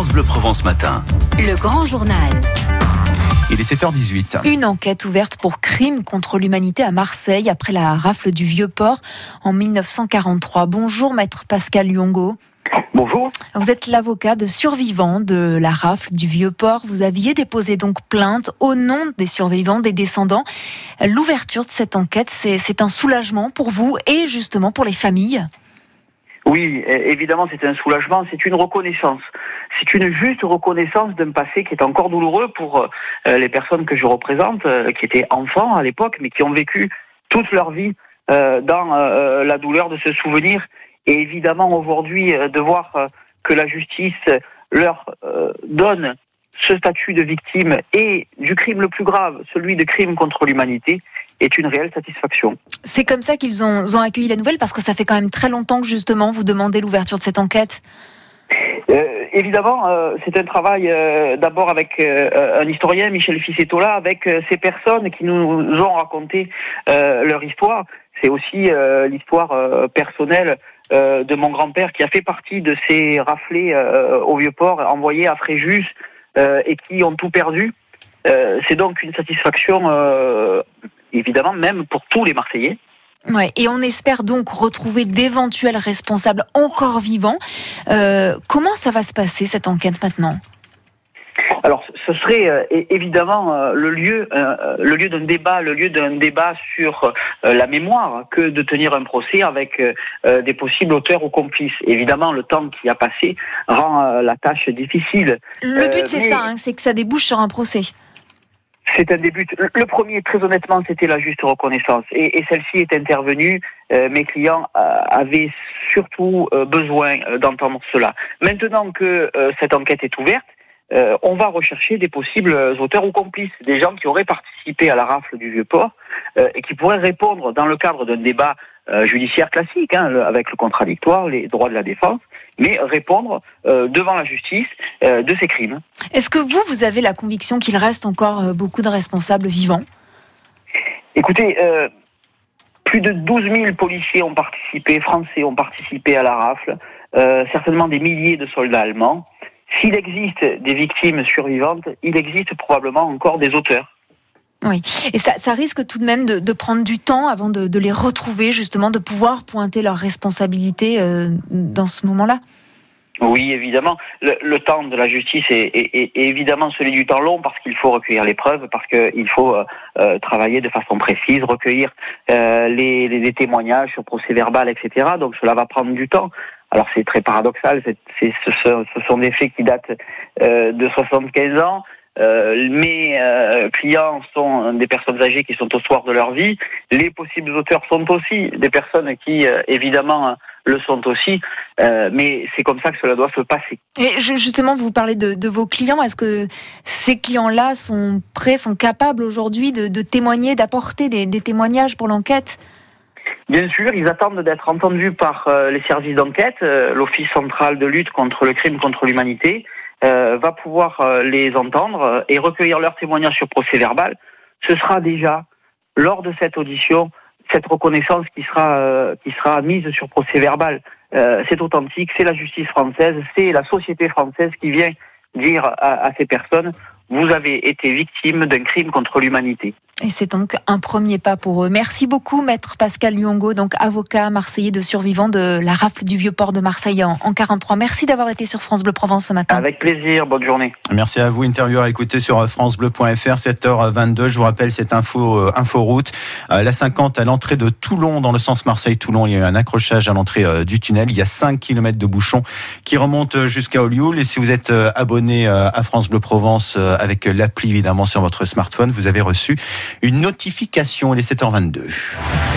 France Bleu Provence Matin. Le grand journal. Il est 7h18. Une enquête ouverte pour crime contre l'humanité à Marseille après la rafle du Vieux-Port en 1943. Bonjour maître Pascal Lyongo. Bonjour. Vous êtes l'avocat de survivants de la rafle du Vieux-Port. Vous aviez déposé donc plainte au nom des survivants, des descendants. L'ouverture de cette enquête, c'est un soulagement pour vous et justement pour les familles oui, évidemment, c'est un soulagement, c'est une reconnaissance. C'est une juste reconnaissance d'un passé qui est encore douloureux pour euh, les personnes que je représente, euh, qui étaient enfants à l'époque, mais qui ont vécu toute leur vie euh, dans la douleur de ce souvenir. Et évidemment, aujourd'hui, de voir que la justice leur donne ce statut de victime et du crime le plus grave, celui de crime contre l'humanité, est une réelle satisfaction. C'est comme ça qu'ils ont, ont, accueilli la nouvelle, parce que ça fait quand même très longtemps que justement vous demandez l'ouverture de cette enquête. Euh, évidemment, euh, c'est un travail euh, d'abord avec un historien, Michel Ficetola, avec ces personnes qui nous ont raconté leur histoire. C'est aussi l'histoire personnelle de mon grand-père qui a fait partie de ces raflés au Vieux-Port envoyés à Fréjus et qui ont tout perdu. c'est donc une satisfaction évidemment, même pour tous les Marseillais. Ouais, et on espère donc retrouver d'éventuels responsables encore vivants. Euh, comment ça va se passer cette enquête maintenant? Alors, ce serait euh, évidemment euh, le lieu, le lieu d'un débat, le lieu d'un débat sur la mémoire, que de tenir un procès avec des possibles auteurs ou complices. Évidemment, le temps qui a passé rend la tâche difficile. Le but, c'est ça, hein, c'est que ça débouche sur un procès. C'est un début. Le premier, très honnêtement, c'était la juste reconnaissance. Et, celle-ci est intervenue. Euh, mes clients euh, avaient surtout euh, besoin d'entendre cela. Maintenant que cette enquête est ouverte, on va rechercher des possibles auteurs ou complices, des gens qui auraient participé à la rafle du Vieux-Port et qui pourraient répondre dans le cadre d'un débat judiciaire classique, hein, avec le contradictoire, les droits de la défense, mais répondre euh, devant la justice euh, de ces crimes. Est-ce que vous, vous avez la conviction qu'il reste encore euh, beaucoup de responsables vivants? Écoutez, plus de 12 000 policiers ont participé, français ont participé à la rafle, certainement des milliers de soldats allemands. S'il existe des victimes survivantes, il existe probablement encore des auteurs. Oui, et ça, risque tout de même de, prendre du temps avant de, les retrouver, justement, de pouvoir pointer leurs responsabilités euh, dans ce moment-là. Oui, évidemment. Le, temps de la justice est, évidemment celui du temps long parce qu'il faut recueillir les preuves, parce qu'il faut euh, euh, travailler de façon précise, recueillir les, témoignages sur procès verbal, etc. Donc cela va prendre du temps. Alors c'est très paradoxal, ce, sont des faits qui datent de 75 ans. Euh, mes euh, clients sont des personnes âgées qui sont au soir de leur vie. Les possibles auteurs sont aussi des personnes qui, euh, évidemment, le sont aussi. mais c'est comme ça que cela doit se passer. Et justement, vous parlez de, vos clients. Est-ce que ces clients-là sont prêts, sont capables aujourd'hui de, témoigner, d'apporter des témoignages pour l'enquête? Bien sûr, ils attendent d'être entendus par les services d'enquête, l'Office central de lutte contre le crime contre l'humanité, euh, va pouvoir euh, les entendre euh, et recueillir leurs témoignages sur procès verbal, ce sera déjà lors de cette audition cette reconnaissance qui sera qui sera mise sur procès verbal. c'est authentique, c'est la justice française, c'est la société française qui vient dire à ces personnes vous avez été victime d'un crime contre l'humanité. Et c'est donc un premier pas pour eux. Merci beaucoup, maître Pascal Luongo, donc avocat marseillais de survivants de la rafle du vieux port de Marseille en, 43. Merci d'avoir été sur France Bleu Provence ce matin. Avec plaisir, bonne journée. Merci à vous, interview à écouter sur francebleu.fr, 7h22. Je vous rappelle cette info, euh, info route. Euh, la 50 à l'entrée de Toulon, dans le sens Marseille-Toulon, il y a eu un accrochage à l'entrée euh, du tunnel. Il y a 5 km de bouchons qui remontent jusqu'à Olioul. Et si vous êtes abonné à France Bleu Provence avec l'appli évidemment sur votre smartphone, vous avez reçu une notification. Il est 7h22.